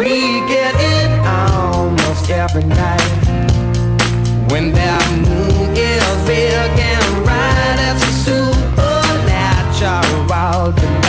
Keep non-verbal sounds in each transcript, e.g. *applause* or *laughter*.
We get it almost every night when that moon is big and bright. It's a supernatural delight.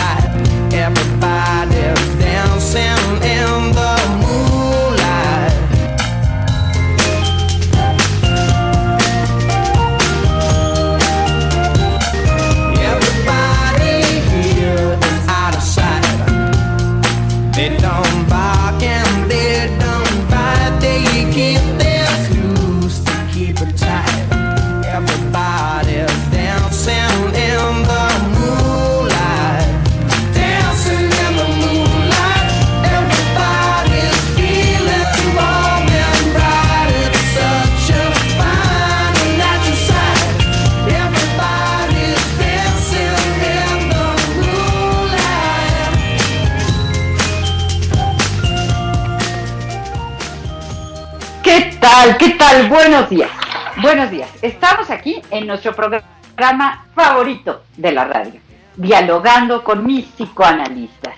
Tal? Buenos días. Buenos días. Estamos aquí en nuestro programa favorito de la radio, dialogando con mis psicoanalistas.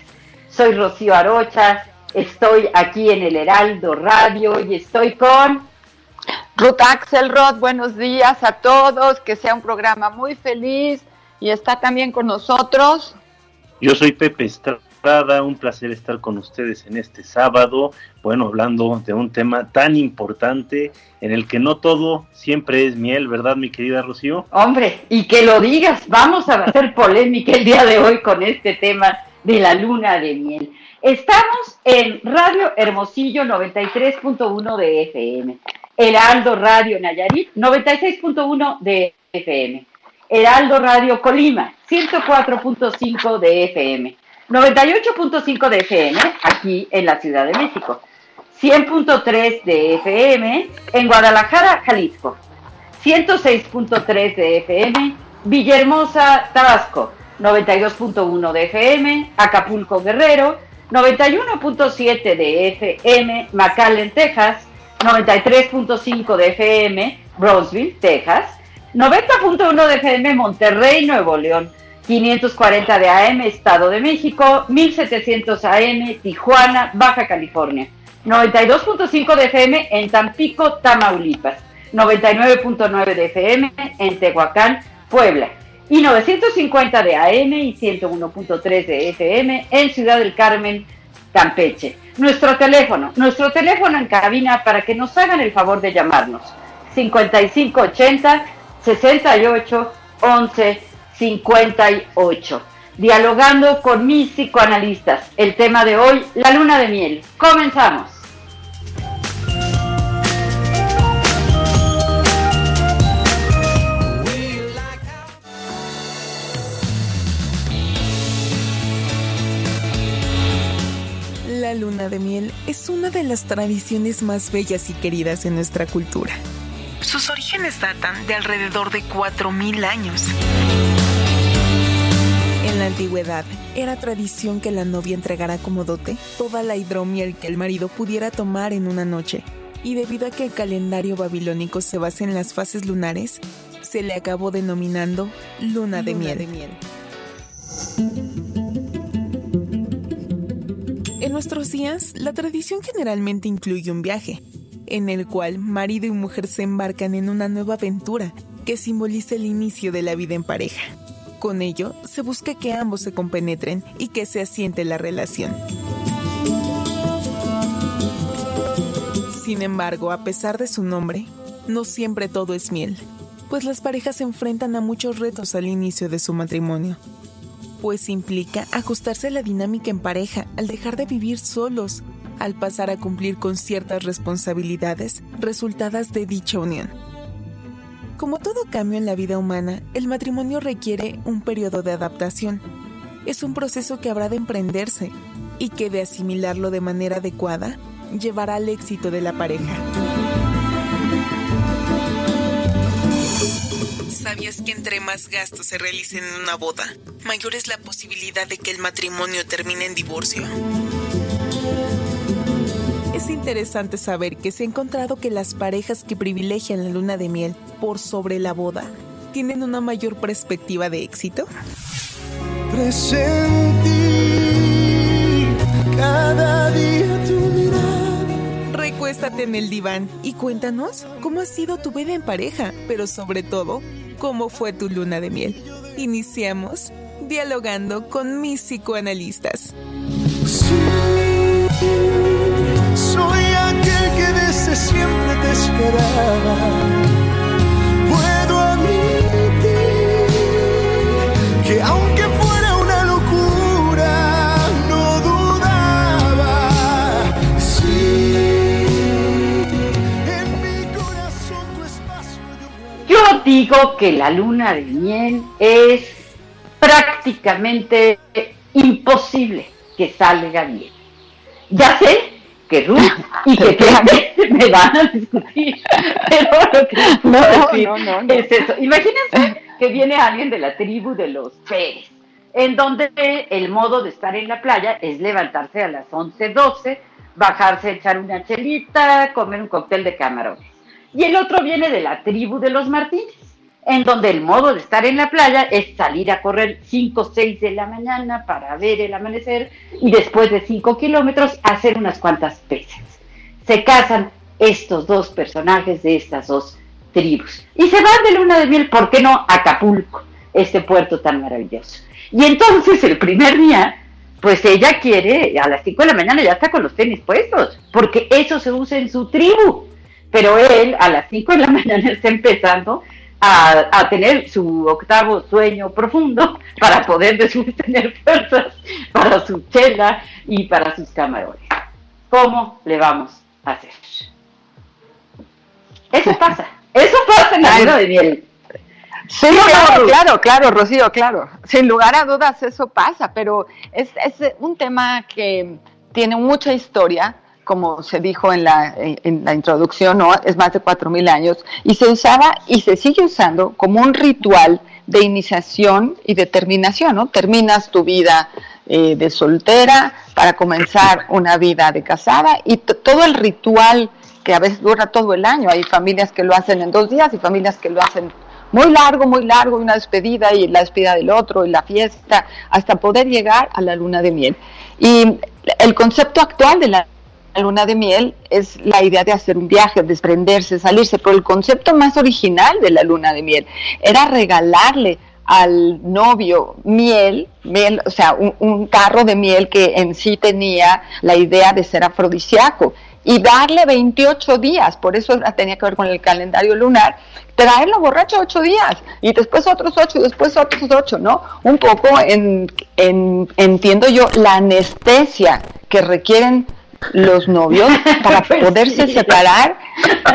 Soy Rocío Arocha, estoy aquí en el Heraldo Radio y estoy con... Ruth Axelrod, buenos días a todos, que sea un programa muy feliz y está también con nosotros. Yo soy Pepe Estrada, un placer estar con ustedes en este sábado, bueno, hablando de un tema tan importante en el que no todo siempre es miel, ¿verdad, mi querida Rocío? Hombre, y que lo digas, vamos a hacer polémica el día de hoy con este tema de la luna de miel. Estamos en Radio Hermosillo 93.1 de FM, Heraldo Radio Nayarit 96.1 de FM, Heraldo Radio Colima 104.5 de FM, 98.5 de FM aquí en la Ciudad de México, 100.3 de FM en Guadalajara, Jalisco, 106.3 de FM, Villahermosa, Tabasco, 92.1 de FM, Acapulco, Guerrero, 91.7 de FM, McAllen, Texas, 93.5 de FM, Brownsville, Texas, 90.1 de FM, Monterrey, Nuevo León, 540 de AM, Estado de México, 1700 AM, Tijuana, Baja California, 92.5 de FM en Tampico, Tamaulipas, 99.9 de FM en Tehuacán, Puebla, y 950 de AM y 101.3 de FM en Ciudad del Carmen, Campeche. Nuestro teléfono, nuestro teléfono en cabina para que nos hagan el favor de llamarnos. 5580 68 11 58. Dialogando con mis psicoanalistas. El tema de hoy, la luna de miel. Comenzamos. La luna de miel es una de las tradiciones más bellas y queridas en nuestra cultura. Sus orígenes datan de alrededor de 4.000 años. En la antigüedad, era tradición que la novia entregara como dote toda la hidromiel que el marido pudiera tomar en una noche. Y debido a que el calendario babilónico se basa en las fases lunares, se le acabó denominando luna de miel. En nuestros días, la tradición generalmente incluye un viaje, en el cual marido y mujer se embarcan en una nueva aventura que simboliza el inicio de la vida en pareja. Con ello, se busca que ambos se compenetren y que se asiente la relación. Sin embargo, a pesar de su nombre, no siempre todo es miel, pues las parejas se enfrentan a muchos retos al inicio de su matrimonio, pues implica ajustarse a la dinámica en pareja al dejar de vivir solos, al pasar a cumplir con ciertas responsabilidades resultadas de dicha unión. Como todo cambio en la vida humana, el matrimonio requiere un periodo de adaptación. Es un proceso que habrá de emprenderse y que de asimilarlo de manera adecuada llevará al éxito de la pareja. ¿Sabías que entre más gastos se realicen en una boda, mayor es la posibilidad de que el matrimonio termine en divorcio? Es interesante saber que se ha encontrado que las parejas que privilegian la luna de miel por sobre la boda tienen una mayor perspectiva de éxito. Presentí cada día tu mirada. Recuéstate en el diván y cuéntanos cómo ha sido tu vida en pareja, pero sobre todo, cómo fue tu luna de miel. Iniciamos dialogando con mis psicoanalistas. Sí, Yo digo que la luna de miel es prácticamente imposible que salga bien. Ya sé que Ruth y que *laughs* Clemente me van a discutir, pero lo que decir no, no, no. es eso. Imagínense que viene alguien de la tribu de los Pérez, en donde el modo de estar en la playa es levantarse a las 11, 12, bajarse, echar una chelita, comer un cóctel de camarones. Y el otro viene de la tribu de los Martínez, en donde el modo de estar en la playa es salir a correr 5 o 6 de la mañana para ver el amanecer y después de 5 kilómetros hacer unas cuantas pesas. Se casan estos dos personajes de estas dos tribus y se van de luna de miel, ¿por qué no? A Acapulco, este puerto tan maravilloso. Y entonces el primer día, pues ella quiere, a las 5 de la mañana ya está con los tenis puestos, porque eso se usa en su tribu. Pero él a las 5 de la *laughs* mañana está empezando a, a tener su octavo sueño profundo *laughs* para poder después tener fuerzas para su chela y para sus camarones. ¿Cómo le vamos a hacer? Eso pasa, *laughs* eso pasa en la luna de miel. Sí, No, claro, claro, claro, Rocío, claro. Sin lugar a dudas eso pasa, pero es, es un tema que tiene mucha historia, como se dijo en la, en, la introducción, ¿no? es más de 4.000 años, y se usaba y se sigue usando como un ritual de iniciación y de terminación, ¿no? Terminas tu vida eh, de soltera para comenzar una vida de casada y todo el ritual que a veces dura todo el año. Hay familias que lo hacen en dos días y familias que lo hacen muy largo, muy largo, y una despedida y la despedida del otro y la fiesta, hasta poder llegar a la luna de miel. Y el concepto actual de la luna de miel es la idea de hacer un viaje, desprenderse, salirse, pero el concepto más original de la luna de miel era regalarle al novio miel, miel o sea, un, tarro de miel que en sí tenía la idea de ser afrodisíaco y darle 28 días, por eso tenía que ver con el calendario lunar, traerlo borracho ocho días y después otros ocho, después otros ocho, ¿no? Un poco en entiendo yo, la anestesia que requieren los novios *laughs* para Pues poderse sí. separar,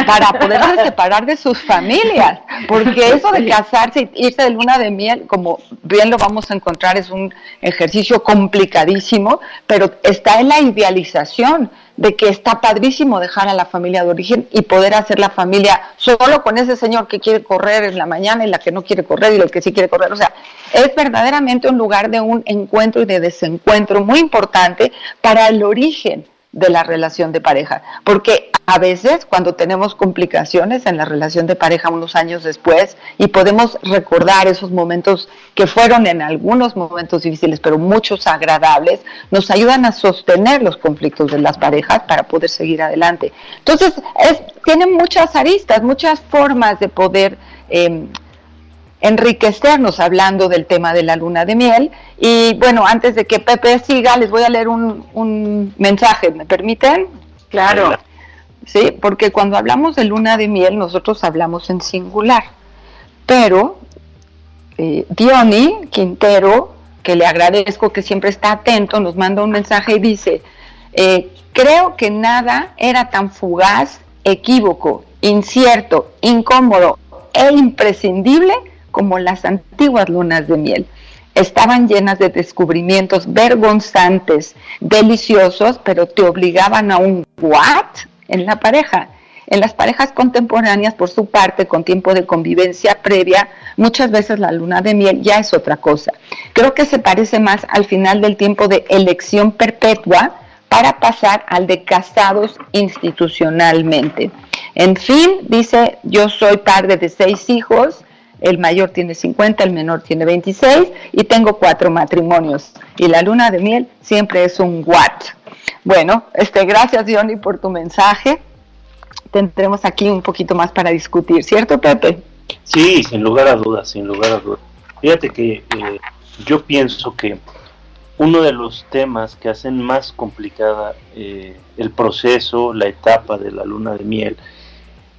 para poderse separar de sus familias, porque eso de casarse y irse de luna de miel, como bien lo vamos a encontrar, es un ejercicio complicadísimo, pero está en la idealización de que está padrísimo dejar a la familia de origen y poder hacer la familia solo con ese señor que quiere correr en la mañana y la que no quiere correr y el que sí quiere correr. O sea, es verdaderamente un lugar de un encuentro y de desencuentro muy importante para el origen de la relación de pareja, porque a veces cuando tenemos complicaciones en la relación de pareja unos años después y podemos recordar esos momentos que fueron en algunos momentos difíciles, pero muchos agradables, nos ayudan a sostener los conflictos de las parejas para poder seguir adelante. Entonces, es, muchas aristas, muchas formas de poder... Eh, enriquecernos hablando del tema de la luna de miel. Y bueno, antes de que Pepe siga, les voy a leer un, mensaje, ¿me permiten? Claro. Sí, porque cuando hablamos de luna de miel, nosotros hablamos en singular. Pero eh, Diony Quintero, que le agradezco que siempre está atento, nos manda un mensaje y dice, eh, creo que nada era tan fugaz, equívoco, incierto, incómodo e imprescindible como las antiguas lunas de miel. Estaban llenas de descubrimientos vergonzantes, deliciosos, pero te obligaban a un what en la pareja. En las parejas contemporáneas, por su parte, con tiempo de convivencia previa, muchas veces la luna de miel ya es otra cosa. Creo que se parece más al final del tiempo de elección perpetua para pasar al de casados institucionalmente. En fin, dice, yo soy padre de seis hijos, el mayor tiene 50, el menor tiene 26 y tengo cuatro matrimonios. Y la luna de miel siempre es un what. Bueno, este, gracias Johnny por tu mensaje. Tendremos aquí un poquito más para discutir, ¿cierto Pepe? Sí, sin lugar a dudas, sin lugar a dudas. Fíjate que eh, yo pienso que uno de los temas que hacen más complicada eh, el proceso, la etapa de la luna de miel,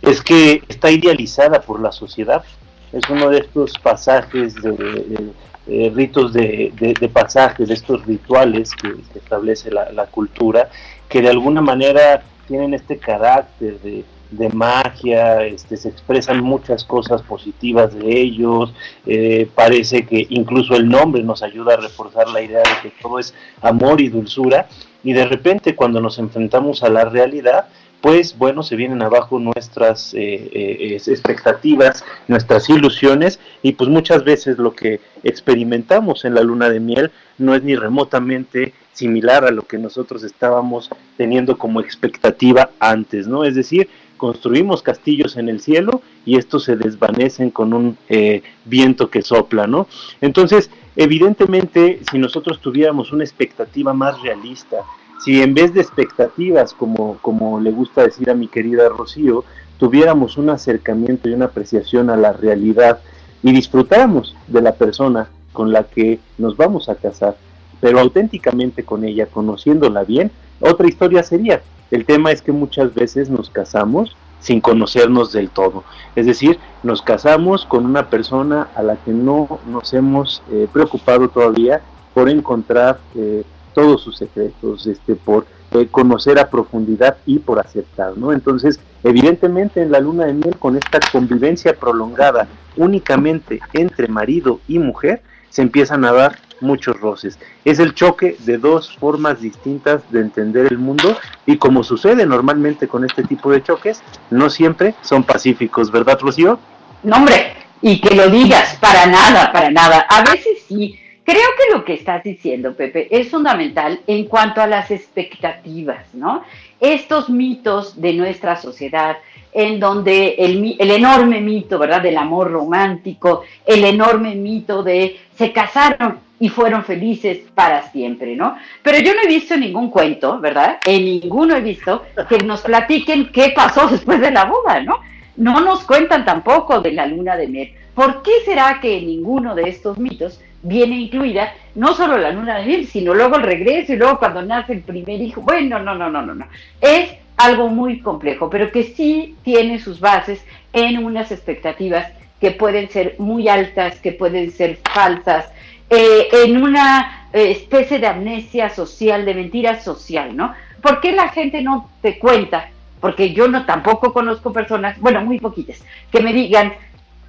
es que está idealizada por la sociedad es uno de estos pasajes de, ritos de, pasajes, de estos rituales que, establece la, cultura, que de alguna manera tienen este carácter de, magia, este, se expresan muchas cosas positivas de ellos, eh, parece que incluso el nombre nos ayuda a reforzar la idea de que todo es amor y dulzura, y de repente cuando nos enfrentamos a la realidad, pues bueno, se vienen abajo nuestras eh, eh, expectativas, nuestras ilusiones y pues muchas veces lo que experimentamos en la luna de miel no es ni remotamente similar a lo que nosotros estábamos teniendo como expectativa antes, ¿no? Es decir, construimos castillos en el cielo y estos se desvanecen con un eh, viento que sopla, ¿no? Entonces, evidentemente, si nosotros tuviéramos una expectativa más realista si en vez de expectativas, como, como le gusta decir a mi querida Rocío, tuviéramos un acercamiento y una apreciación a la realidad y disfrutáramos de la persona con la que nos vamos a casar, pero auténticamente con ella, conociéndola bien, otra historia sería. El tema es que muchas veces nos casamos sin conocernos del todo. Es decir, nos casamos con una persona a la que no nos hemos eh, preocupado todavía por encontrar eh, todos sus secretos, este, por eh, conocer a profundidad y por aceptar, ¿no? Entonces, evidentemente en la luna de miel, con esta convivencia prolongada únicamente entre marido y mujer, se empiezan a dar muchos roces. Es el choque de dos formas distintas de entender el mundo y como sucede normalmente con este tipo de choques, no siempre son pacíficos, ¿verdad, Rocío? No, hombre, y que lo digas, para nada, para nada. A veces sí, Creo que lo que estás diciendo, Pepe, es fundamental en cuanto a las expectativas, ¿no? Estos mitos de nuestra sociedad, en donde el, el, enorme mito, ¿verdad?, del amor romántico, el enorme mito de se casaron y fueron felices para siempre, ¿no? Pero yo no he visto ningún cuento, ¿verdad? En ninguno he visto que nos platiquen qué pasó después de la boda, ¿no? No nos cuentan tampoco de la luna de miel. ¿Por qué será que en ninguno de estos mitos viene incluida no solo la luna de miel, sino luego el regreso y luego cuando nace el primer hijo. Bueno, no, no, no, no, no. Es algo muy complejo, pero que sí tiene sus bases en unas expectativas que pueden ser muy altas, que pueden ser falsas, eh, en una eh, especie de amnesia social, de mentira social, ¿no? ¿Por qué la gente no te cuenta? Porque yo no tampoco conozco personas, bueno, muy poquitas, que me digan,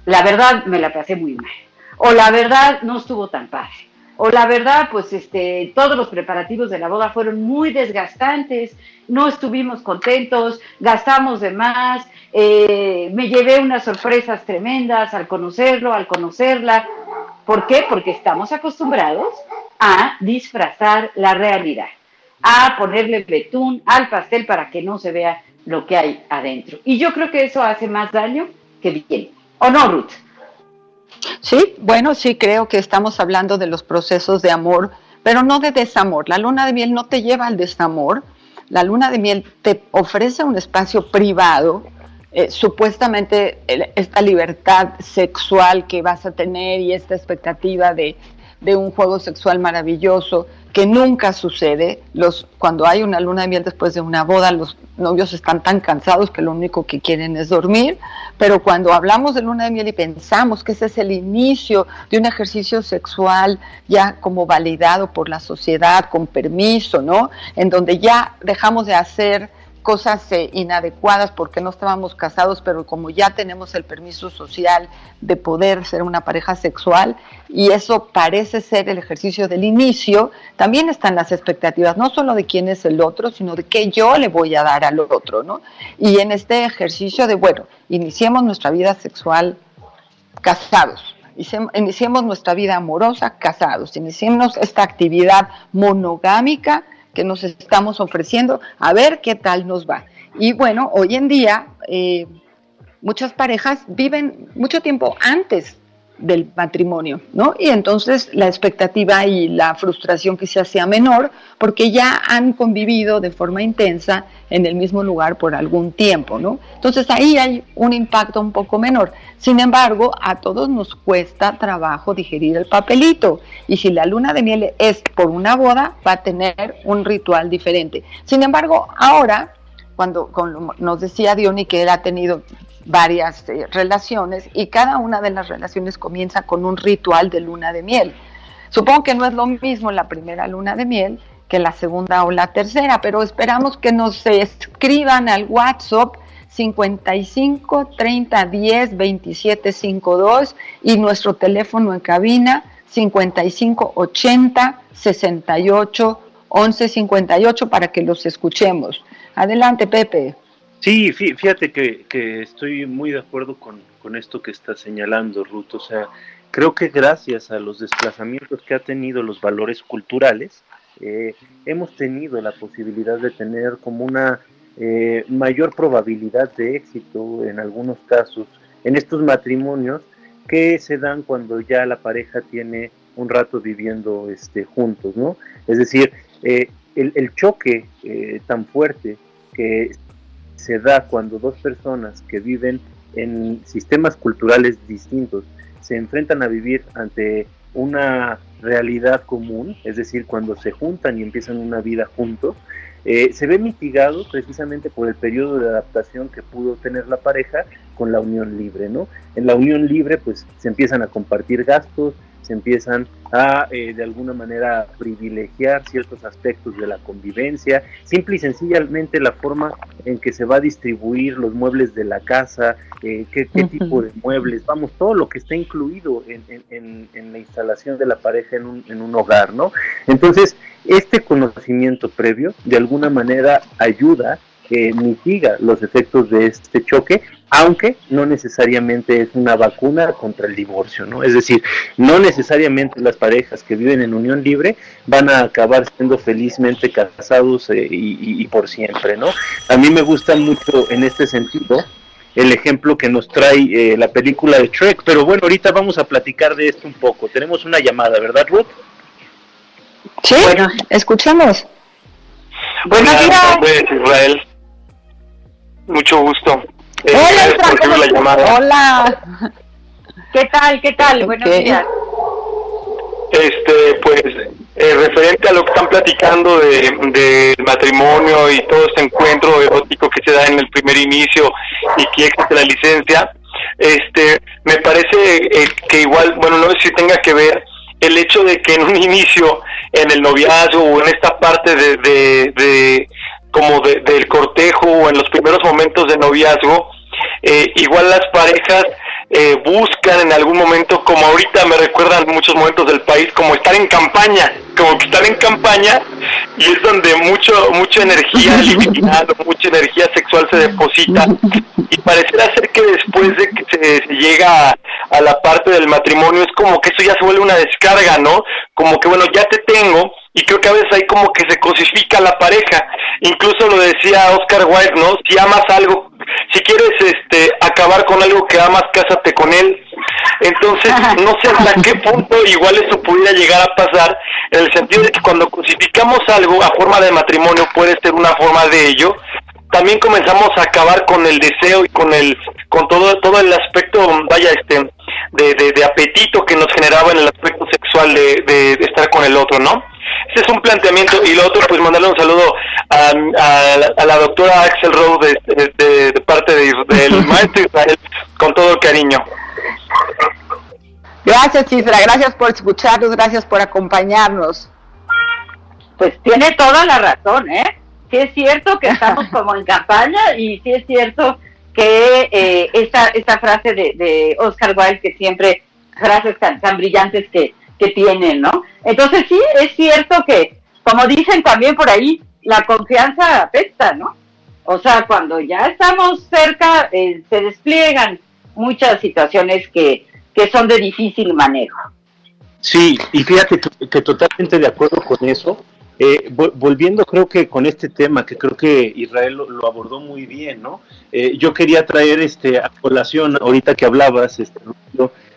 la verdad me la pasé muy mal o la verdad no estuvo tan padre, o la verdad, pues este, todos los preparativos de la boda fueron muy desgastantes, no estuvimos contentos, gastamos de más, eh, me llevé unas sorpresas tremendas al conocerlo, al conocerla. ¿Por qué? Porque estamos acostumbrados a disfrazar la realidad. a ponerle betún al pastel para que no se vea lo que hay adentro. Y yo creo que eso hace más daño que bien. ¿O no, Ruth? Sí, bueno, sí creo que estamos hablando de los procesos de amor, pero no de desamor. La luna de miel no te lleva al desamor. La luna de miel te ofrece un espacio privado, eh, supuestamente esta libertad sexual que vas a tener y esta expectativa de, de un juego sexual maravilloso que nunca sucede. Los, cuando hay una luna de miel después de una boda, los novios están tan cansados que lo único que quieren es dormir. Pero cuando hablamos de luna de miel y pensamos que ese es el inicio de un ejercicio sexual ya como validado por la sociedad, con permiso, ¿no? En donde ya dejamos de hacer cosas eh, inadecuadas porque no estábamos casados, pero como ya tenemos el permiso social de poder ser una pareja sexual y eso parece ser el ejercicio del inicio, también están las expectativas, no solo de quién es el otro, sino de qué yo le voy a dar al otro, ¿no? Y en este ejercicio de, bueno, iniciemos nuestra vida sexual casados, iniciemos nuestra vida amorosa casados, iniciemos esta actividad monogámica que nos estamos ofreciendo, a ver qué tal nos va. Y bueno, hoy en día eh, muchas parejas viven mucho tiempo antes del matrimonio, ¿no? Y entonces la expectativa y la frustración quizás sea menor porque ya han convivido de forma intensa en el mismo lugar por algún tiempo, ¿no? Entonces ahí hay un impacto un poco menor. Sin embargo, a todos nos cuesta trabajo digerir el papelito y si la luna de miel es por una boda, va a tener un ritual diferente. Sin embargo, ahora cuando nos decía Diony que él ha tenido varias eh, relaciones y cada una de las relaciones comienza con un ritual de luna de miel. Supongo que no es lo mismo la primera luna de miel que la segunda o la tercera, pero esperamos que nos escriban al WhatsApp 55 30 10 27 52 y nuestro teléfono en cabina 55 80 68 11 58 para que los escuchemos. Adelante, Pepe. Sí, fíjate que, estoy muy de acuerdo con, esto que está señalando Ruth. O sea, creo que gracias a los desplazamientos que ha tenido los valores culturales, eh, hemos tenido la posibilidad de tener como una eh, mayor probabilidad de éxito en algunos casos en estos matrimonios que se dan cuando ya la pareja tiene un rato viviendo este, juntos, ¿no? Es decir, eh, el, el, choque tan fuerte que se da cuando dos personas que viven en sistemas culturales distintos se enfrentan a vivir ante una realidad común, es decir, cuando se juntan y empiezan una vida juntos, eh, se ve mitigado precisamente por el periodo de adaptación que pudo tener la pareja con la unión libre, ¿no? En la unión libre, pues se empiezan a compartir gastos, se empiezan a eh, de alguna manera privilegiar ciertos aspectos de la convivencia, simple y sencillamente la forma en que se va a distribuir los muebles de la casa, eh, qué, tipo de muebles, vamos, todo lo que está incluido en, la instalación de la pareja en un, en un hogar, ¿no? Entonces, este conocimiento previo de alguna manera ayuda que mitiga los efectos de este choque, aunque no necesariamente es una vacuna contra el divorcio, ¿no? Es decir, no necesariamente las parejas que viven en unión libre van a acabar siendo felizmente casados eh, y, por siempre, ¿no? A mí me gusta mucho en este sentido el ejemplo que nos trae eh, la película de Shrek, pero bueno, ahorita vamos a platicar de esto un poco. Tenemos una llamada, ¿verdad, Ruth? Sí, bueno, escuchamos. Buenos días. Israel. Mucho gusto. Eh, Hola, la llamada. Hola. ¿Qué tal? ¿Qué tal? Buenos días. Este, pues, eh, referente a lo que están platicando del de, matrimonio y todo este encuentro erótico que se da en el primer inicio y que existe la licencia, este, me parece eh, que igual, bueno, no sé si tenga que ver el hecho de que en un *laughs* inicio, en el noviazgo o en esta parte de, de como del cortejo o en los primeros momentos de noviazgo, eh, igual las parejas eh, buscan en algún momento, como ahorita me recuerdan muchos momentos del país, como estar en campaña, como que están en campaña y es donde mucho mucha energía *laughs* libidinar, mucha energía sexual se deposita y pareciera ser que después de que se, llega a, a, la parte del matrimonio es como que eso ya se vuelve una descarga, ¿no? Como que bueno, ya te tengo, y creo que a veces ahí como que se cosifica la pareja. Incluso lo decía Oscar Wilde, ¿no? Si amas algo, si quieres este acabar con algo que amas, cásate con él. Entonces, no sé hasta qué *laughs* punto igual eso pudiera llegar a pasar, en el sentido de que cuando cosificamos algo a forma de matrimonio puede ser una forma de ello, también comenzamos a acabar con el deseo y con el con todo todo el aspecto vaya este de, de, apetito que nos generaba en el aspecto sexual de, de, estar con el otro no ese es un planteamiento. Y lo otro pues mandarle un saludo a, a, la doctora Axel Rose de, parte del *laughs* maestro Israel con todo el cariño. Gracias Isra. Gracias por escucharnos gracias por acompañarnos. Pues tiene toda la razón eh sí es cierto que *laughs* estamos como en campaña y sí es cierto que eh, esta, esta frase de, de Oscar Wilde, que siempre, frases tan, brillantes que, que tiene, ¿no? Entonces sí, es cierto que, como dicen también por ahí, la confianza apesta, ¿no? O sea, cuando ya estamos cerca, eh, se despliegan muchas situaciones que, que son de difícil manejo. Sí, y fíjate que totalmente de acuerdo con eso. Eh, volviendo creo que con este tema, que creo que Israel lo, abordó muy bien, ¿no? Eh, yo quería traer este a colación, ahorita que hablabas, este,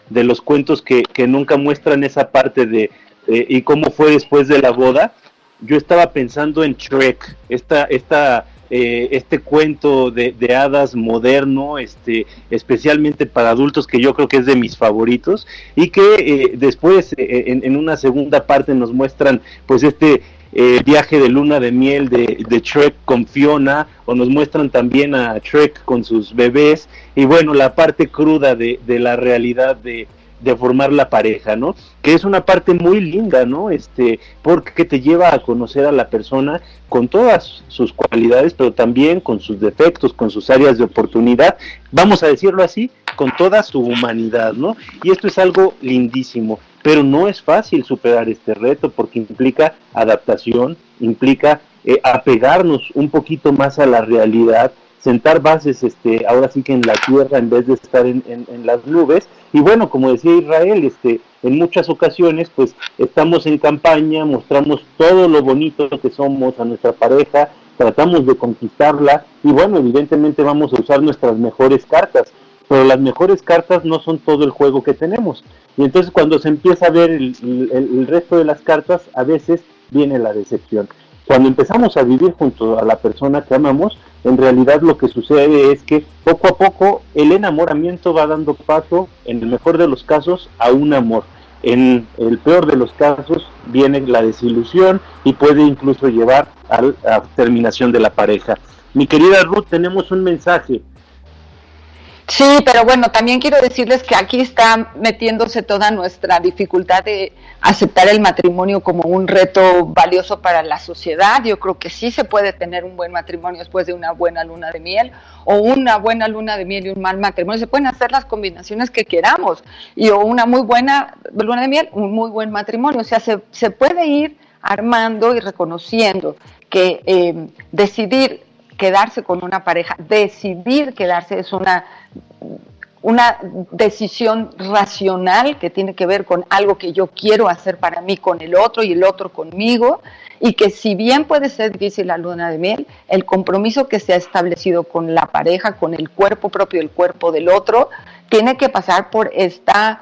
de los cuentos que, que nunca muestran esa parte de eh, y cómo fue después de la boda. Yo estaba pensando en Shrek, esta, esta, este cuento de, de, hadas moderno, este, especialmente para adultos, que yo creo que es de mis favoritos, y que después en, en, una segunda parte nos muestran pues este eh, viaje de luna de miel de, de Shrek con Fiona, o nos muestran también a Shrek con sus bebés, y bueno, la parte cruda de, de la realidad de, de formar la pareja, ¿no? Que es una parte muy linda, ¿no? Este, porque te lleva a conocer a la persona con todas sus cualidades, pero también con sus defectos, con sus áreas de oportunidad, vamos a decirlo así, con toda su humanidad, ¿no? Y esto es algo lindísimo pero no es fácil superar este reto porque implica adaptación, implica eh, apegarnos un poquito más a la realidad, sentar bases este, ahora sí que en la tierra en vez de estar en, las nubes. Y bueno, como decía Israel, este, en muchas ocasiones pues estamos en campaña, mostramos todo lo bonito que somos a nuestra pareja, tratamos de conquistarla y bueno, evidentemente vamos a usar nuestras mejores cartas, pero las mejores cartas no son todo el juego que tenemos. Y entonces cuando se empieza a ver el, resto de las cartas, a veces viene la decepción. Cuando empezamos a vivir junto a la persona que amamos, en realidad lo que sucede es que poco a poco el enamoramiento va dando paso, en el mejor de los casos, a un amor. En el peor de los casos viene la desilusión y puede incluso llevar a la terminación de la pareja. Mi querida Ruth, tenemos un mensaje. Sí, pero bueno, también quiero decirles que aquí está metiéndose toda nuestra dificultad de aceptar el matrimonio como un reto valioso para la sociedad. Yo creo que sí se puede tener un buen matrimonio después de una buena luna de miel o una buena luna de miel y un mal matrimonio. Se pueden hacer las combinaciones que queramos y o una muy buena luna de miel, un muy buen matrimonio. O sea, se, se puede ir armando y reconociendo que eh, decidir quedarse con una pareja, decidir quedarse es una, una decisión racional que tiene que ver con algo que yo quiero hacer para mí con el otro y el otro conmigo, y que si bien puede ser difícil la luna de miel, el compromiso que se ha establecido con la pareja, con el cuerpo propio, el cuerpo del otro, tiene que pasar por esta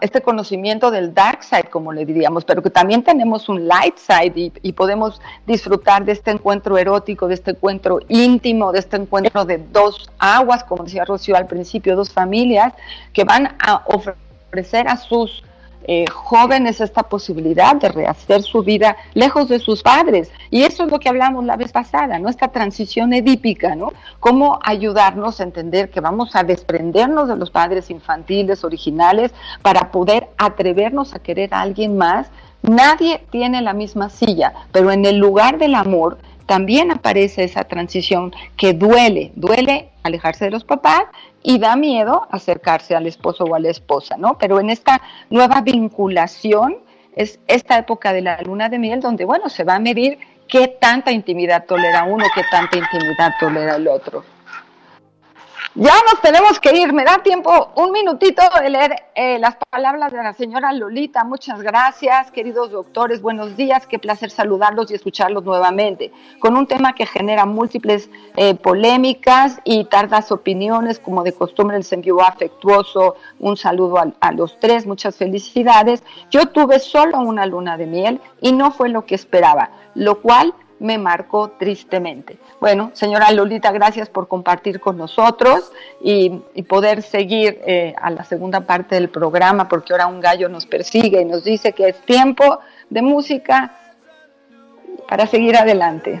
este conocimiento del dark side, como le diríamos, pero que también tenemos un light side y, podemos disfrutar de este encuentro erótico, de este encuentro íntimo, de este encuentro de dos aguas, como decía Rocío al principio, dos familias que van a ofrecer a sus eh, jóvenes esta posibilidad de rehacer su vida lejos de sus padres. Y eso es lo que hablamos la vez pasada, ¿no? Esta transición edípica, ¿no? Cómo ayudarnos a entender que vamos a desprendernos de los padres infantiles originales para poder atrevernos a querer a alguien más. Nadie tiene la misma silla, pero en el lugar del amor también aparece esa transición que duele, duele alejarse de los papás y da miedo acercarse al esposo o a la esposa, ¿no? Pero en esta nueva vinculación es esta época de la luna de miel donde, bueno, se va a medir qué tanta intimidad tolera uno, qué tanta intimidad tolera el otro. Ya nos tenemos que ir. Me da tiempo un minutito de leer eh, las palabras de la señora Lolita. Muchas gracias, queridos doctores. Buenos días. Qué placer saludarlos y escucharlos nuevamente. Con un tema que genera múltiples eh, polémicas y tardas opiniones, como de costumbre el envío afectuoso. Un saludo a, a los tres. Muchas felicidades. Yo tuve solo una luna de miel y no fue lo que esperaba, lo cual me marcó tristemente. Bueno, señora Lolita, gracias por compartir con nosotros y, poder seguir eh, a la segunda parte del programa, porque ahora un gallo nos persigue y nos dice que es tiempo de música para seguir adelante.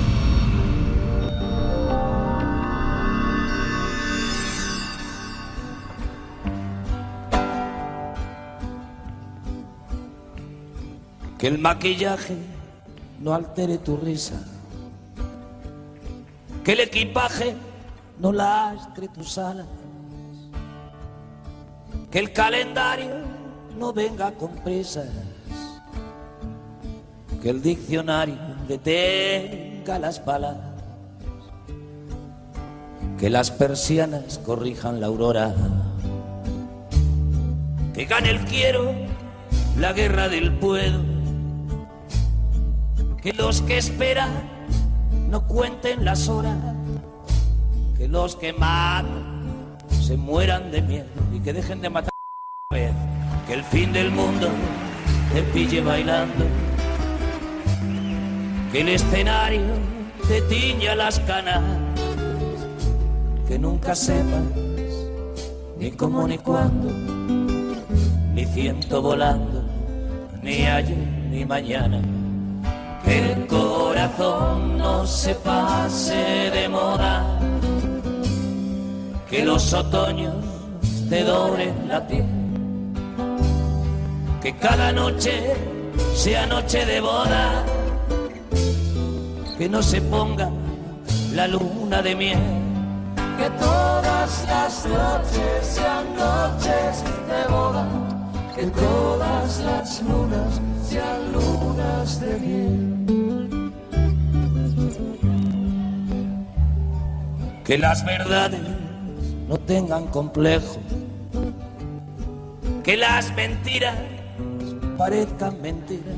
Que el maquillaje no altere tu risa. Que el equipaje no lastre tus alas. Que el calendario no venga con prisas. Que el diccionario detenga las balas. Que las persianas corrijan la aurora. Que gane el quiero la guerra del puedo que los que esperan no cuenten las horas, que los que matan se mueran de miedo y que dejen de matar una vez, que el fin del mundo te pille bailando, que el escenario te tiña las canas, que nunca sepas ni cómo ni cuándo, ni ciento volando, ni ayer ni mañana el corazón no se pase de moda, que los otoños te doren la piel, que cada noche sea noche de boda, que no se ponga la luna de miel. Que todas las noches sean noches de boda, que todas las lunas sean lunas de miel. Que las verdades no tengan complejo, que las mentiras parezcan mentiras.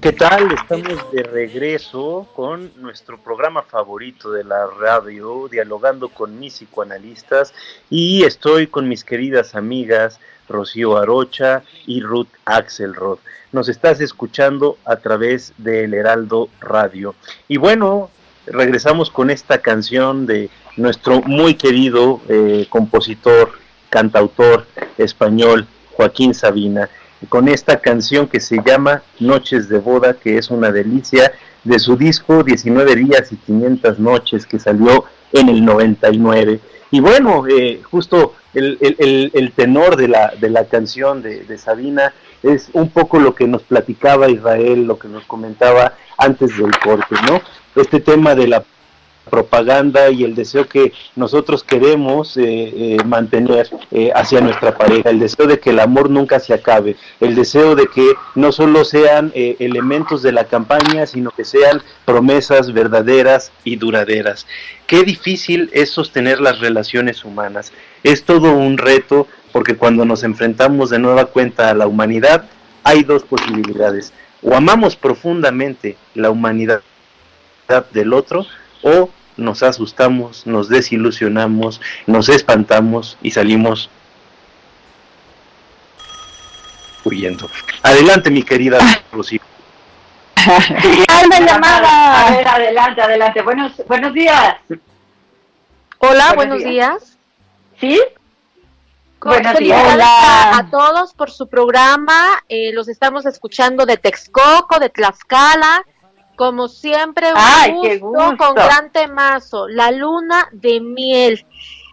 ¿Qué tal? Estamos de regreso con nuestro programa favorito de la radio, dialogando con mis psicoanalistas y estoy con mis queridas amigas Rocío Arocha y Ruth Axelrod. Nos estás escuchando a través del Heraldo Radio. Y bueno, regresamos con esta canción de nuestro muy querido eh, compositor, cantautor español Joaquín Sabina, con esta canción que se llama Noches de Boda, que es una delicia de su disco 19 días y 500 noches que salió en el 99. Y bueno, eh, justo el, el, el, tenor de la, de la canción de, de, Sabina es un poco lo que nos platicaba Israel, lo que nos comentaba antes del corte, ¿no? Este tema de la propaganda y el deseo que nosotros queremos eh, eh, mantener eh, hacia nuestra pareja, el deseo de que el amor nunca se acabe, el deseo de que no solo sean elementos de la campaña, sino que sean promesas verdaderas y duraderas. Qué difícil es sostener las relaciones humanas. Es todo un reto porque cuando nos enfrentamos de nueva cuenta a la humanidad, hay dos posibilidades. O amamos profundamente la humanidad del otro, o nos asustamos, nos desilusionamos, nos espantamos y salimos huyendo. Adelante, mi querida Rocío. *laughs* llamada! A ver, adelante, adelante. Buenos, buenos días. Hola, buenos, días. ¿Sí? Buenos días. a, a todos por su programa. eh, los estamos escuchando de Texcoco, de Tlaxcala. Como siempre, un Ay, gusto, qué gusto. con gran temazo. La luna de miel.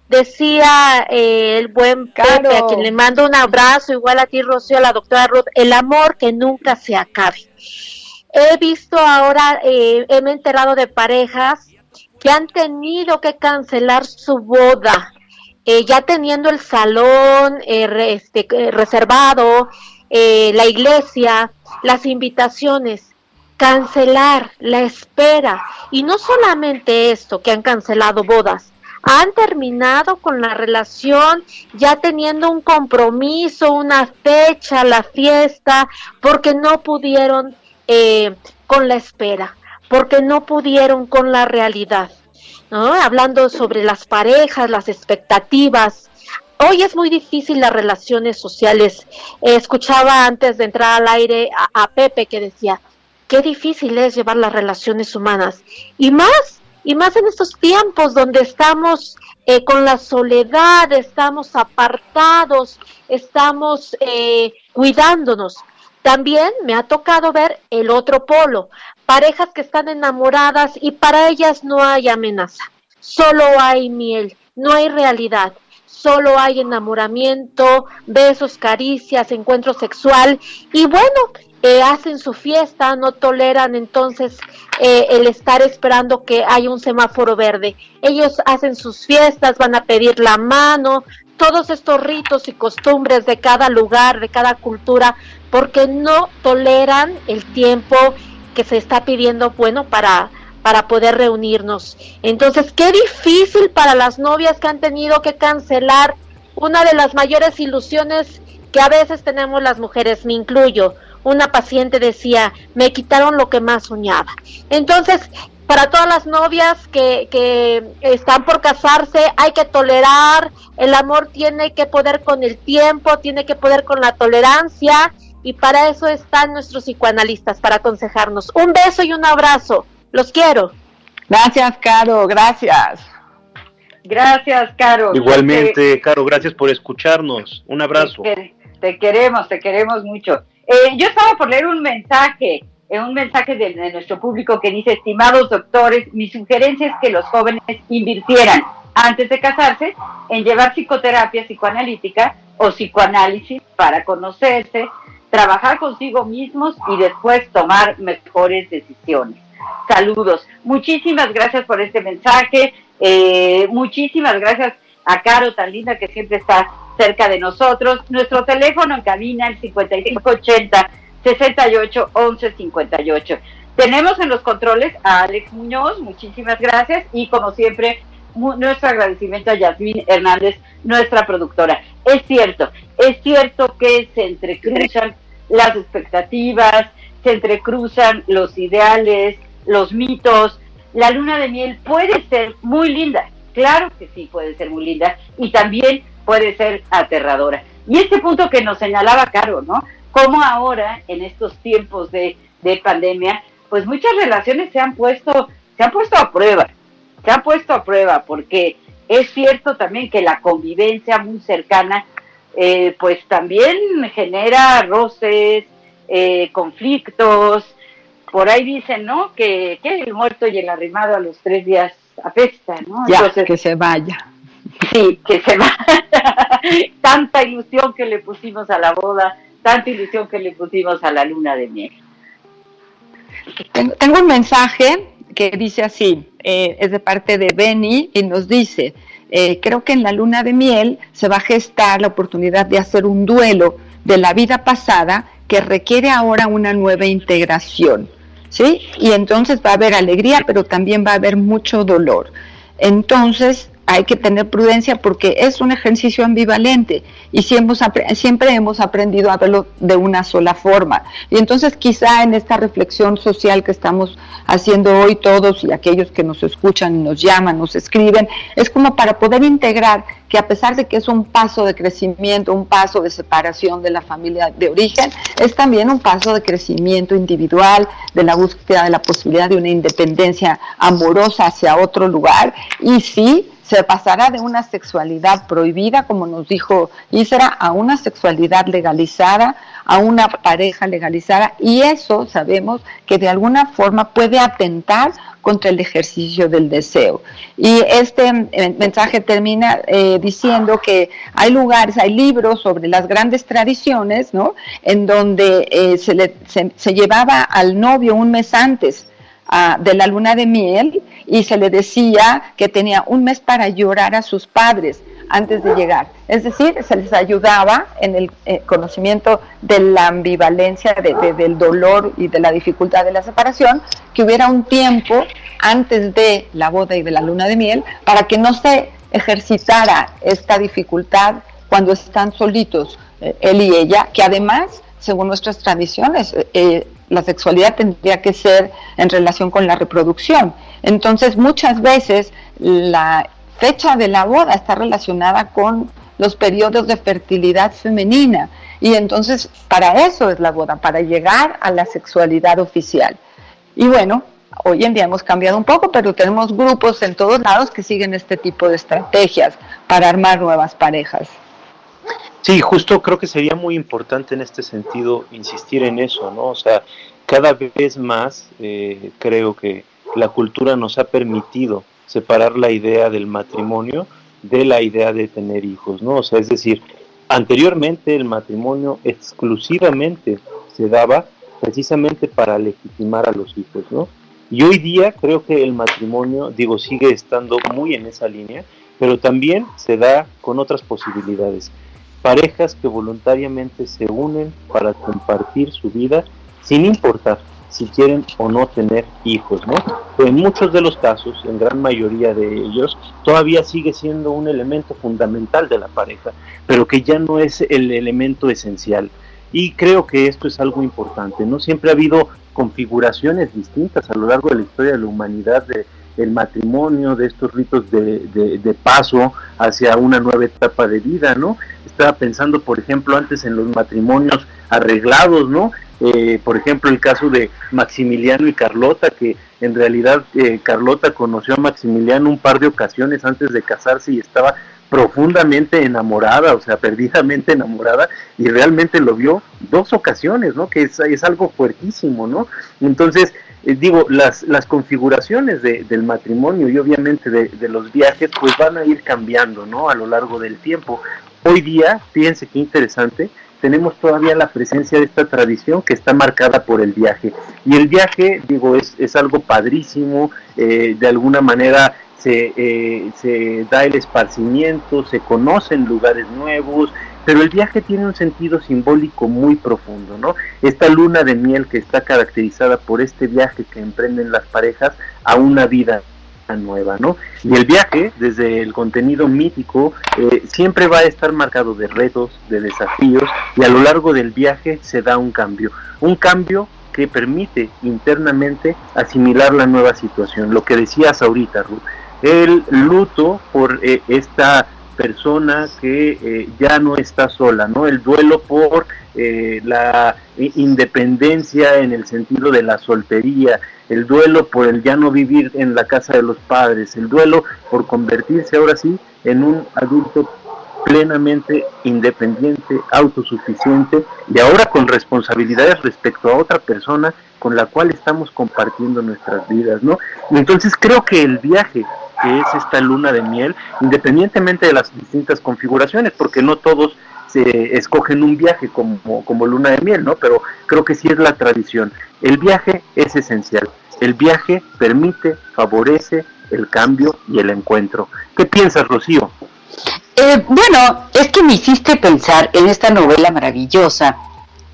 Decía eh, el buen Claro. Pepe, a quien le mando un abrazo, igual a ti, Rocío, a la doctora Ruth, el amor que nunca se acabe. He visto ahora, eh, he me enterado de parejas que han tenido que cancelar su boda, eh, ya teniendo el salón eh, este, eh, reservado, la iglesia, las invitaciones, cancelar la espera. Y no solamente esto, que han cancelado bodas, han terminado con la relación ya teniendo un compromiso, una fecha, la fiesta, porque no pudieron eh, con la espera, porque no pudieron con la realidad. ¿no? Hablando sobre las parejas, las expectativas. Hoy es muy difícil las relaciones sociales. Escuchaba antes de entrar al aire a, a Pepe que decía, qué difícil es llevar las relaciones humanas. Y más, y más en estos tiempos donde estamos eh, con la soledad, estamos apartados, estamos eh, cuidándonos. También me ha tocado ver el otro polo, parejas que están enamoradas y para ellas no hay amenaza, solo hay miel, no hay realidad, solo hay enamoramiento, besos, caricias, encuentro sexual y bueno, eh, hacen su fiesta, no toleran entonces eh, el estar esperando que haya un semáforo verde. Ellos hacen sus fiestas, van a pedir la mano, todos estos ritos y costumbres de cada lugar, de cada cultura, porque no toleran el tiempo que se está pidiendo, bueno, para, para poder reunirnos. Entonces, qué difícil para las novias que han tenido que cancelar una de las mayores ilusiones que a veces tenemos las mujeres, me incluyo. Una paciente decía, me quitaron lo que más soñaba. Entonces, para todas las novias que, que están por casarse, hay que tolerar, el amor tiene que poder con el tiempo, tiene que poder con la tolerancia, y para eso están nuestros psicoanalistas, para aconsejarnos. Un beso y un abrazo. Los quiero. Gracias, Caro, gracias. Gracias, Caro. Igualmente, Caro, gracias por escucharnos. Un abrazo. Te, te queremos, te queremos mucho. Eh, yo estaba por leer un mensaje, eh, un mensaje de, de nuestro público que dice, estimados doctores, mi sugerencia es que los jóvenes invirtieran antes de casarse en llevar psicoterapia psicoanalítica o psicoanálisis para conocerse, trabajar consigo mismos y después tomar mejores decisiones. Saludos. Muchísimas gracias por este mensaje. Eh, muchísimas gracias a Caro, tan linda que siempre está cerca de nosotros. Nuestro teléfono en cabina, el 5580 68 11 58. Tenemos en los controles a Alex Muñoz, muchísimas gracias. Y como siempre, nuestro agradecimiento a Yasmín Hernández, nuestra productora. Es cierto, es cierto que se entrecruzan las expectativas, se entrecruzan los ideales, los mitos. La luna de miel puede ser muy linda, claro que sí puede ser muy linda y también puede ser aterradora. Y este punto que nos señalaba Caro, ¿no? Cómo ahora, en estos tiempos de, de pandemia, pues muchas relaciones se han puesto, se han puesto a prueba, se han puesto a prueba, porque es cierto también que la convivencia muy cercana, eh, pues también genera roces, eh, conflictos. Por ahí dicen, ¿no? Que, que el muerto y el arrimado a los tres días apesta, ¿no? Ya, Entonces, que se vaya. Sí, que se va. *laughs* tanta ilusión que le pusimos a la boda, tanta ilusión que le pusimos a la luna de miel. Tengo, tengo un mensaje que dice así, eh, es de parte de Benny y nos dice, eh, creo que en la luna de miel se va a gestar la oportunidad de hacer un duelo de la vida pasada que requiere ahora una nueva integración, ¿sí? Y entonces va a haber alegría, pero también va a haber mucho dolor. Entonces hay que tener prudencia porque es un ejercicio ambivalente y si hemos apre- siempre hemos aprendido a verlo de una sola forma. Y entonces quizá en esta reflexión social que estamos haciendo hoy todos y aquellos que nos escuchan nos llaman, nos escriben, es como para poder integrar que a pesar de que es un paso de crecimiento, un paso de separación de la familia de origen, es también un paso de crecimiento individual, de la búsqueda de la posibilidad de una independencia amorosa hacia otro lugar y sí se pasará de una sexualidad prohibida, como nos dijo Isra, a una sexualidad legalizada, a una pareja legalizada, y eso sabemos que de alguna forma puede atentar contra el ejercicio del deseo. Y este eh, mensaje termina eh, diciendo que hay lugares, hay libros sobre las grandes tradiciones, ¿no? En donde eh, se, le, se llevaba al novio un mes antes de la luna de miel y se le decía que tenía un mes para llorar a sus padres antes de llegar. Es decir, se les ayudaba en el eh, conocimiento de la ambivalencia, del dolor y de la dificultad de la separación, que hubiera un tiempo antes de la boda y de la luna de miel para que no se ejercitara esta dificultad cuando están solitos eh, él y ella, que además, según nuestras tradiciones, eh, la sexualidad tendría que ser en relación con la reproducción. Entonces, muchas veces la fecha de la boda está relacionada con los periodos de fertilidad femenina. Y entonces, para eso es la boda, para llegar a la sexualidad oficial. Y bueno, hoy en día hemos cambiado un poco, pero tenemos grupos en todos lados que siguen este tipo de estrategias para armar nuevas parejas. Sí, justo creo que sería muy importante en este sentido insistir en eso, ¿no? O sea, cada vez más eh, creo que la cultura nos ha permitido separar la idea del matrimonio de la idea de tener hijos, ¿no? O sea, es decir, anteriormente el matrimonio exclusivamente se daba precisamente para legitimar a los hijos, ¿no? Y hoy día creo que el matrimonio, digo, sigue estando muy en esa línea, pero también se da con otras posibilidades parejas que voluntariamente se unen para compartir su vida sin importar si quieren o no tener hijos, ¿no? en muchos de los casos, en gran mayoría de ellos, todavía sigue siendo un elemento fundamental de la pareja, pero que ya no es el elemento esencial. Y creo que esto es algo importante, ¿no? Siempre ha habido configuraciones distintas a lo largo de la historia de la humanidad de el matrimonio, de estos ritos de, de, paso hacia una nueva etapa de vida, ¿no? Estaba pensando, por ejemplo, antes en los matrimonios arreglados, ¿no? Eh, por ejemplo, el caso de Maximiliano y Carlota, que en realidad eh, Carlota conoció a Maximiliano un par de ocasiones antes de casarse y estaba profundamente enamorada, o sea, *laughs* perdidamente enamorada, y realmente lo vio dos ocasiones, ¿no? Que es, es algo fuertísimo, ¿no? Entonces, eh, digo, las, las configuraciones del matrimonio y obviamente de, los viajes, pues van a ir cambiando, ¿no? A lo largo del tiempo. Hoy día, fíjense qué interesante, tenemos todavía la presencia de esta tradición que está marcada por el viaje. Y el viaje, digo, es, es algo padrísimo, eh, de alguna manera se, eh, se da el esparcimiento, se conocen lugares nuevos, pero el viaje tiene un sentido simbólico muy profundo, ¿no? Esta luna de miel que está caracterizada por este viaje que emprenden las parejas a una vida nueva, ¿no? Y el viaje, desde el contenido mítico, eh, siempre va a estar marcado de retos, de desafíos, y a lo largo del viaje se da un cambio, un cambio que permite internamente asimilar la nueva situación, lo que decías ahorita, Ruth, el luto por eh, esta persona que eh, ya no está sola, ¿no? El duelo por eh, la independencia en el sentido de la soltería, el duelo por el ya no vivir en la casa de los padres, el duelo por convertirse ahora sí en un adulto plenamente independiente, autosuficiente y ahora con responsabilidades respecto a otra persona con la cual estamos compartiendo nuestras vidas, ¿no? Entonces creo que el viaje que es esta luna de miel, independientemente de las distintas configuraciones, porque no todos se escogen un viaje como, como luna de miel, ¿no? Pero creo que sí es la tradición. El viaje es esencial. El viaje permite, favorece el cambio y el encuentro. ¿Qué piensas, Rocío? Eh, bueno, es que me hiciste pensar en esta novela maravillosa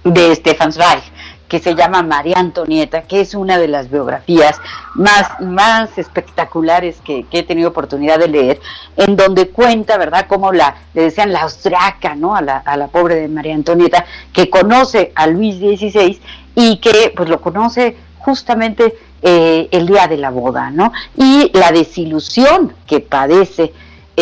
de Stefan Zweig, que se llama María Antonieta, que es una de las biografías más, más espectaculares que, he tenido oportunidad de leer, en donde cuenta, ¿verdad?, cómo la, le decían la austriaca, ¿no?, a la, a la pobre de María Antonieta, que conoce a Luis XVI y que, pues, lo conoce justamente eh, el día de la boda, ¿no? Y la desilusión que padece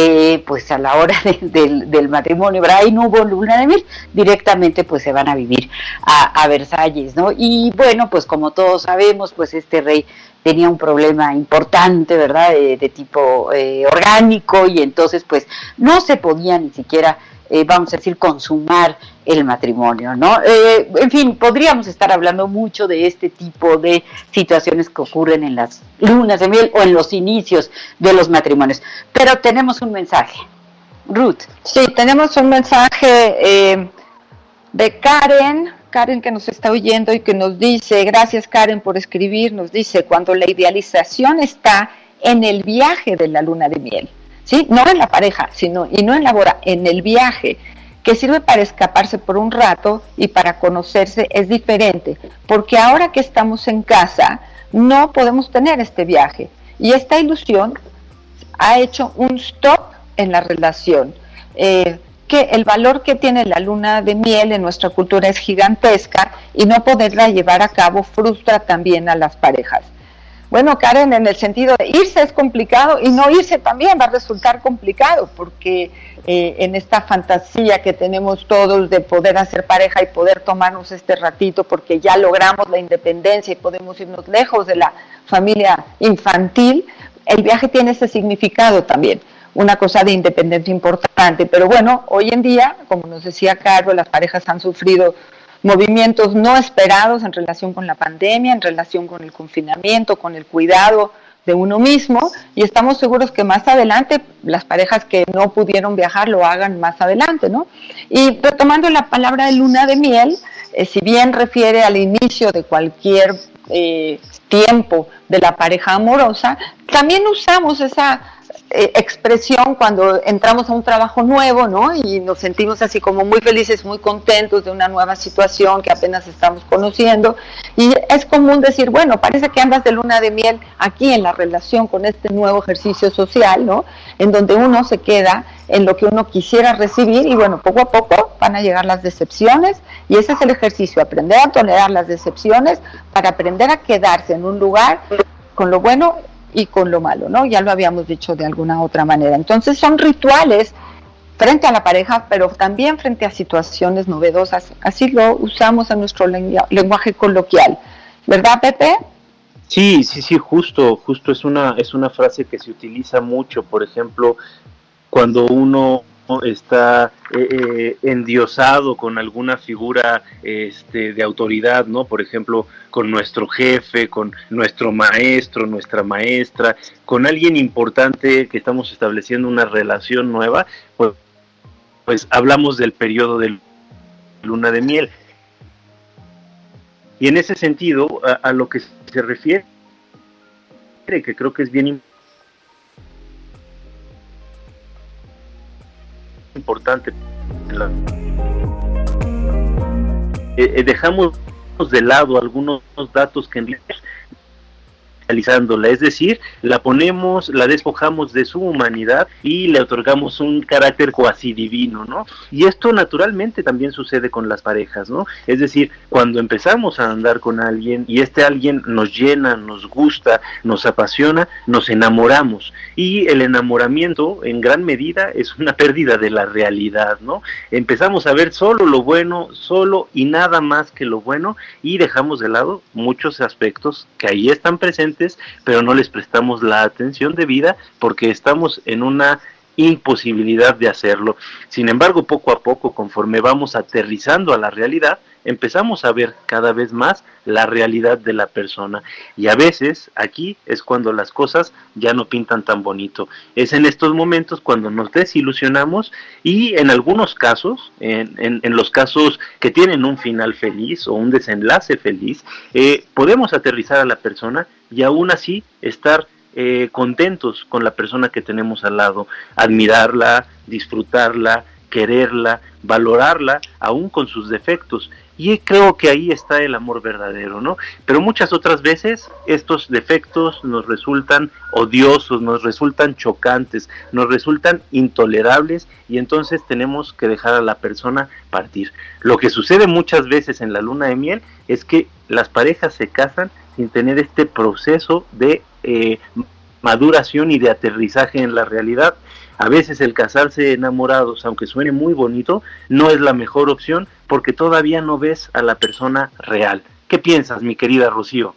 eh, pues a la hora *laughs* del, matrimonio, ¿verdad? No hubo luna de miel, directamente pues se van a vivir a, Versalles, ¿no? Y bueno, pues como todos sabemos, pues este rey tenía un problema importante, ¿verdad? De, tipo eh, orgánico y entonces pues no se podía ni siquiera, eh, vamos a decir, consumar el matrimonio, ¿no? Eh, en fin, podríamos estar hablando mucho de este tipo de situaciones que ocurren en las lunas de miel o en los inicios de los matrimonios. Pero tenemos un mensaje. Ruth. Sí, tenemos un mensaje de Karen Karen que nos está oyendo y que nos dice, gracias Karen por escribir, nos dice, cuando la idealización está en el viaje de la luna de miel, ¿sí? No en la pareja, sino, y no en la boda, en el viaje, que sirve para escaparse por un rato y para conocerse, es diferente, porque ahora que estamos en casa, no podemos tener este viaje. Y esta ilusión ha hecho un stop en la relación. Eh, que el valor que tiene la luna de miel en nuestra cultura es gigantesca y no poderla llevar a cabo frustra también a las parejas. Bueno, Karen, en el sentido de irse es complicado y no irse también va a resultar complicado porque eh, en esta fantasía que tenemos todos de poder hacer pareja y poder tomarnos este ratito porque ya logramos la independencia y podemos irnos lejos de la familia infantil, el viaje tiene ese significado también una cosa de independencia importante. Pero bueno, hoy en día, como nos decía Carlos, las parejas han sufrido movimientos no esperados en relación con la pandemia, en relación con el confinamiento, con el cuidado de uno mismo y estamos seguros que más adelante las parejas que no pudieron viajar lo hagan más adelante, ¿no? Y retomando la palabra de luna de miel, eh, si bien refiere al inicio de cualquier eh, tiempo de la pareja amorosa, también usamos esa eh, expresión cuando entramos a un trabajo nuevo, ¿no? Y nos sentimos así como muy felices, muy contentos de una nueva situación que apenas estamos conociendo. Y es común decir, bueno, parece que andas de luna de miel aquí en la relación con este nuevo ejercicio social, ¿no? En donde uno se queda en lo que uno quisiera recibir y bueno, poco a poco van a llegar las decepciones y ese es el ejercicio, aprender a tolerar las decepciones para aprender a quedarse en un lugar con lo bueno y con lo malo, ¿no? Ya lo habíamos dicho de alguna otra manera. Entonces son rituales frente a la pareja, pero también frente a situaciones novedosas. Así lo usamos en nuestro lenguaje coloquial. ¿Verdad, Pepe? Sí, sí, sí, justo, justo es una es una frase que se utiliza mucho, por ejemplo, cuando uno está eh, eh, endiosado con alguna figura este, de autoridad, ¿no? Por ejemplo, con nuestro jefe, con nuestro maestro, nuestra maestra, con alguien importante que estamos estableciendo una relación nueva, pues, pues hablamos del periodo de luna de miel. Y en ese sentido, a, a lo que se refiere, que creo que es bien importante, importante. Eh, eh, dejamos de lado algunos datos que en es decir, la ponemos, la despojamos de su humanidad y le otorgamos un carácter cuasi divino, ¿no? Y esto naturalmente también sucede con las parejas, ¿no? Es decir, cuando empezamos a andar con alguien y este alguien nos llena, nos gusta, nos apasiona, nos enamoramos y el enamoramiento en gran medida *laughs* es una pérdida de la realidad, ¿no? Empezamos a ver solo lo bueno, solo y nada más que lo bueno y dejamos de lado muchos aspectos que ahí están presentes pero no les prestamos la atención debida porque estamos en una imposibilidad de hacerlo. Sin embargo, poco a poco, conforme vamos aterrizando a la realidad, empezamos a ver cada vez más la realidad de la persona. Y a veces aquí es cuando las cosas ya no pintan tan bonito. Es en estos momentos cuando nos desilusionamos y en algunos casos, en, los casos que tienen un final feliz o un desenlace feliz, eh, podemos aterrizar a la persona y aún así estar eh, contentos con la persona que tenemos al lado, admirarla, disfrutarla, quererla, valorarla, aún con sus defectos. Y creo que ahí está el amor verdadero, ¿no? Pero muchas otras veces estos defectos nos resultan odiosos, nos resultan chocantes, nos resultan intolerables y entonces tenemos que dejar a la persona partir. Lo que sucede muchas veces en la luna de miel es que las parejas se casan sin tener este proceso de eh, maduración y de aterrizaje en la realidad. A veces el casarse enamorados, aunque suene muy bonito, no es la mejor opción porque todavía no ves a la persona real. ¿Qué piensas, mi querida Rocío?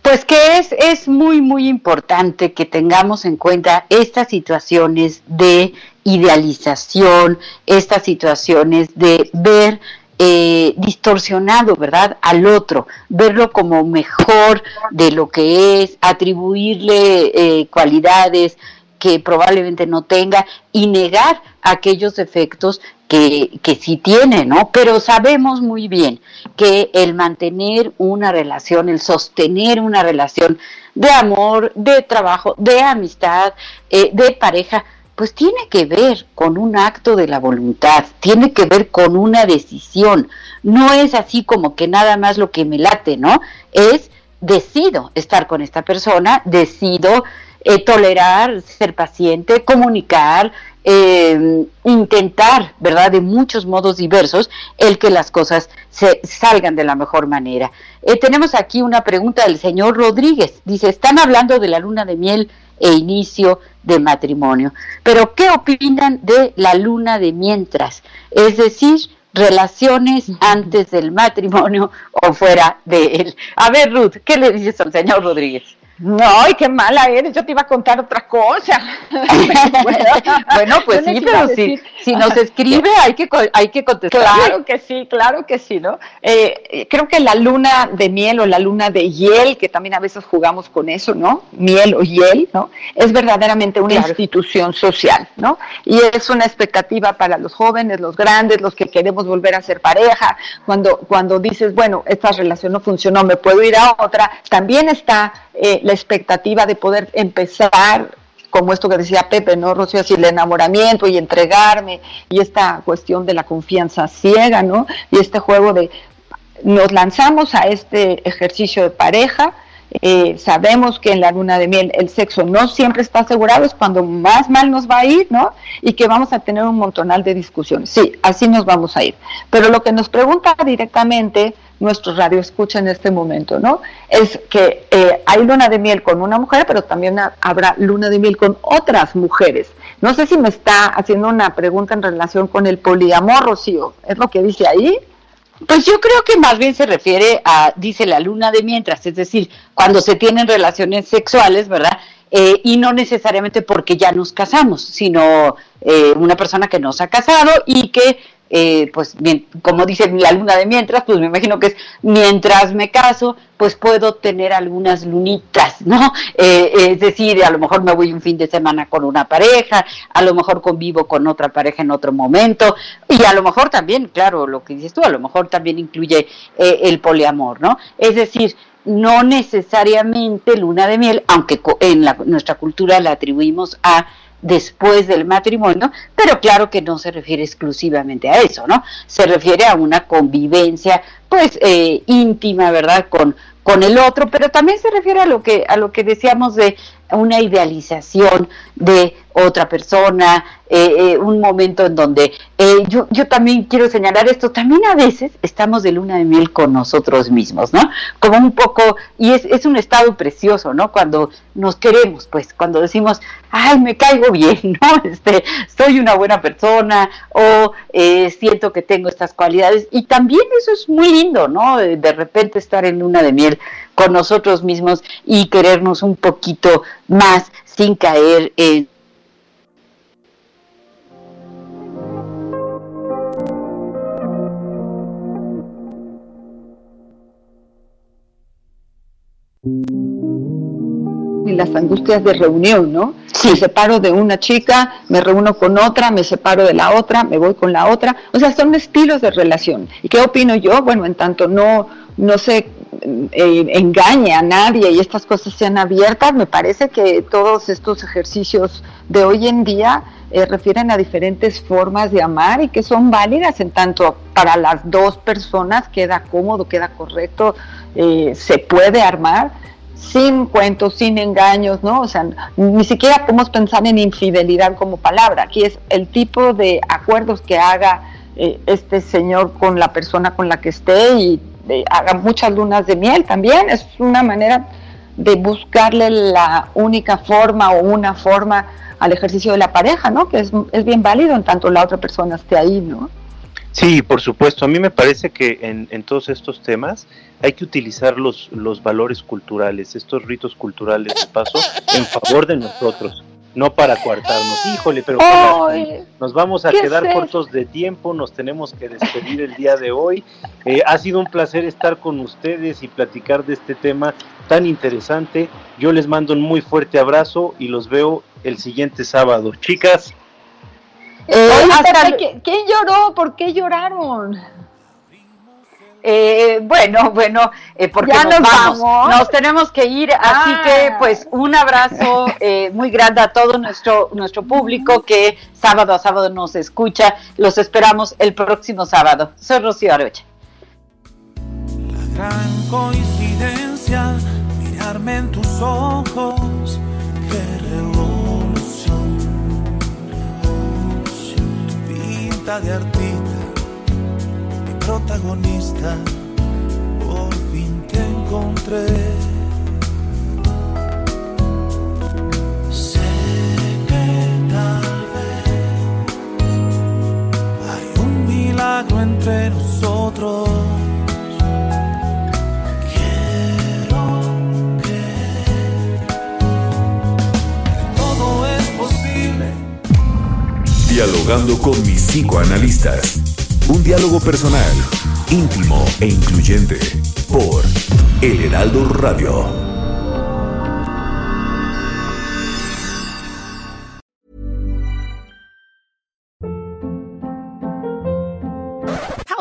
Pues que es, es muy, muy importante que tengamos en cuenta estas situaciones de idealización, estas situaciones de ver eh, distorsionado, ¿verdad? Al otro, verlo como mejor de lo que es, atribuirle eh, cualidades que probablemente no tenga y negar aquellos defectos que, que sí tiene, ¿no? Pero sabemos muy bien que el mantener una relación, el sostener una relación de amor, de trabajo, de amistad, eh, de pareja, pues tiene que ver con un acto de la voluntad, tiene que ver con una decisión. No es así como que nada más lo que me late, ¿no? Es decido estar con esta persona, decido eh, tolerar, ser paciente, comunicar, eh, intentar, ¿verdad? De muchos modos diversos, el que las cosas se salgan de la mejor manera. Eh, tenemos aquí una pregunta del señor Rodríguez. Dice, están hablando de la luna de miel e inicio de matrimonio. Pero, ¿qué opinan de la luna de mientras? Es decir, relaciones antes del matrimonio o fuera de él. A ver, Ruth, ¿qué le dices al señor Rodríguez? No, ay, qué mala eres, yo te iba a contar otra cosa. *laughs* bueno, pues sí, pero si, si, nos escribe hay que, hay que contestar. Claro que sí, claro que sí, ¿no? Eh, creo que la luna de miel o la luna de hiel, que también a veces jugamos con eso, ¿no? Miel o hiel, ¿no? Es verdaderamente una institución social, ¿no? Y es una expectativa para los jóvenes, los grandes, los que queremos volver a ser pareja. Cuando, cuando dices, bueno, esta relación no funcionó, me puedo ir a otra, también está eh, la expectativa de poder empezar como esto que decía Pepe, ¿no, Rocío? Así el enamoramiento y entregarme, y esta cuestión de la confianza ciega, ¿no? Y este juego de nos lanzamos a este ejercicio de pareja, eh, sabemos que en la luna de miel el sexo no siempre está asegurado, es cuando más mal nos va a ir, ¿no? Y que vamos a tener un montonal de discusiones. Sí, así nos vamos a ir. Pero lo que nos pregunta directamente nuestro radio escucha en este momento, ¿no? Es que eh, hay luna de miel con una mujer, pero también habrá luna de miel con otras mujeres. No sé si me está haciendo una pregunta en relación con el poliamor, Rocío. ¿Es lo que dice ahí? Pues yo creo que más bien se refiere a, dice la luna de mientras, es decir, cuando se tienen relaciones sexuales, ¿verdad? Eh, y no necesariamente porque ya nos casamos, sino eh, una persona que nos ha casado y que eh, pues bien, como dice la luna de mientras, pues me imagino que es mientras me caso, pues puedo tener algunas lunitas, ¿no? Eh, es decir, a lo mejor me voy un fin de semana con una pareja, a lo mejor convivo con otra pareja en otro momento, y a lo mejor también, claro, lo que dices tú, a lo mejor también incluye eh, el poliamor, ¿no? Es decir, no necesariamente luna de miel, aunque en la, nuestra cultura la atribuimos a después del matrimonio, pero claro que no se refiere exclusivamente a eso, ¿no? Se refiere a una convivencia, pues, eh, íntima, ¿verdad? Con, con el otro, pero también se refiere a lo que, a lo que decíamos de una idealización de otra persona, eh, eh, un momento en donde eh, yo, yo también quiero señalar esto, también a veces estamos de luna de miel con nosotros mismos, ¿no? Como un poco, y es, es un estado precioso, ¿no? Cuando nos queremos, pues, cuando decimos, ay, me caigo bien, *laughs* ¿no? Este, soy una buena persona, o siento que tengo estas cualidades, y también eso es muy lindo, ¿no? De repente estar en luna de miel con nosotros mismos y querernos un poquito más sin caer en y las angustias de reunión, ¿no? Me separo de una chica, me reúno con otra, me separo de la otra, me voy con la otra. O sea, son estilos de relación. ¿Y qué opino yo? Bueno, en tanto no, no se eh, engañe a nadie y estas cosas sean abiertas, me parece que todos estos ejercicios de hoy en día eh, refieren a diferentes formas de amar y que son válidas en tanto para las dos personas queda cómodo, queda correcto, eh, se puede armar sin cuentos, sin engaños, ¿no? O sea, ni siquiera podemos pensar en infidelidad como palabra. Aquí es el tipo de acuerdos que haga este señor con la persona con la que esté y haga muchas lunas de miel también. Es una manera de buscarle la única forma o una forma al ejercicio de la pareja, ¿no? Que es, es bien válido en tanto la otra persona esté ahí, ¿no? Sí, por supuesto. A mí me parece que en, en todos estos temas hay que utilizar los, los valores culturales, estos ritos culturales de paso, en favor de nosotros, no para coartarnos. *gasps* Híjole, pero Ay, nos vamos a ¿qué quedar es cortos de tiempo, nos tenemos que despedir el día de hoy. Eh, ha sido un placer estar con ustedes y platicar de este tema tan interesante. Yo les mando un muy fuerte abrazo y los veo el siguiente sábado. Chicas, Eh, Oye, hasta Pepe, lu- ¿qui- ¿quién lloró? ¿Por qué lloraron? Eh, bueno, *laughs* bueno, eh, porque Ya nos, nos vamos. vamos. nos tenemos que ir, así Ah. que pues un abrazo eh, muy grande a todo nuestro nuestro público que sábado a sábado nos escucha. Los esperamos el próximo sábado. Soy Rocío Arocha. Gran coincidencia mirarme en tus ojos. Qué revolución, revolución. Tu pinta de artista, protagonista. Por fin te encontré. Sé que tal vez hay un milagro entre nosotros. Quiero que todo es posible. Dialogando con mis psicoanalistas. Un diálogo personal, íntimo e incluyente. Por El Heraldo Radio.